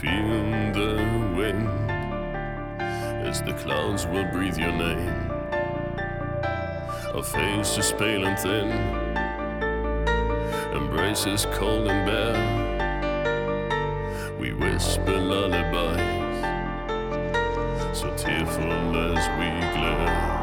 Feel the wind as the clouds will breathe your name. Our is pale and thin, embraces cold and bare. We whisper lullabies, so tearful as we glare.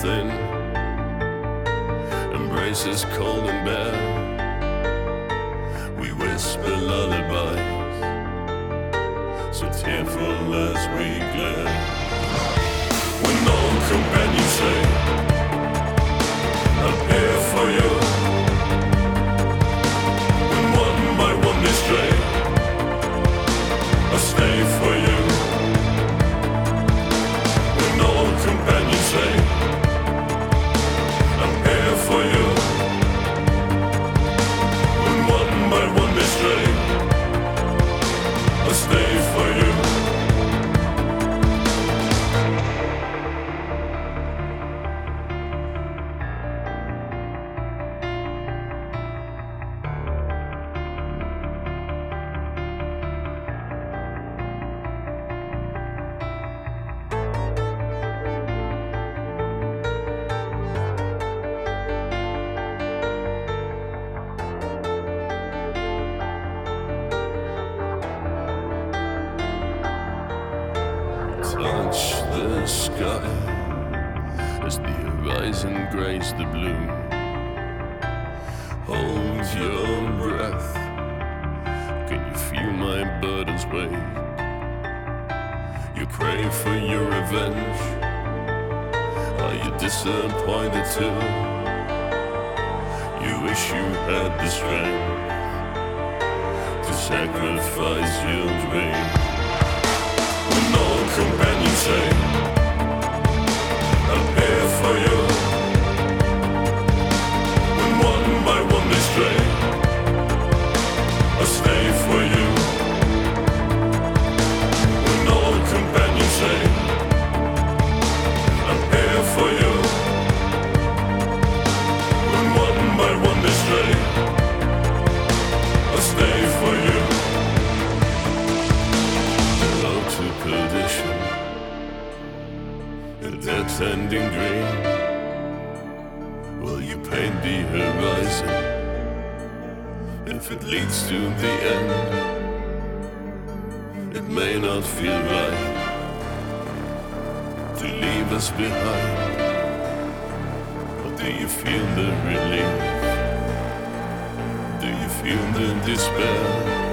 Thin, embraces cold and bare. We whisper lullabies, so tearful as we glare. Disappointed too? You wish you had the strength to sacrifice your dream. When all companions say, I'm here for you. When one by one they stray, I stay for you. Death ending dream. Will you paint the horizon if it leads to the end? It may not feel right to leave us behind, but do you feel the relief? Do you feel the despair?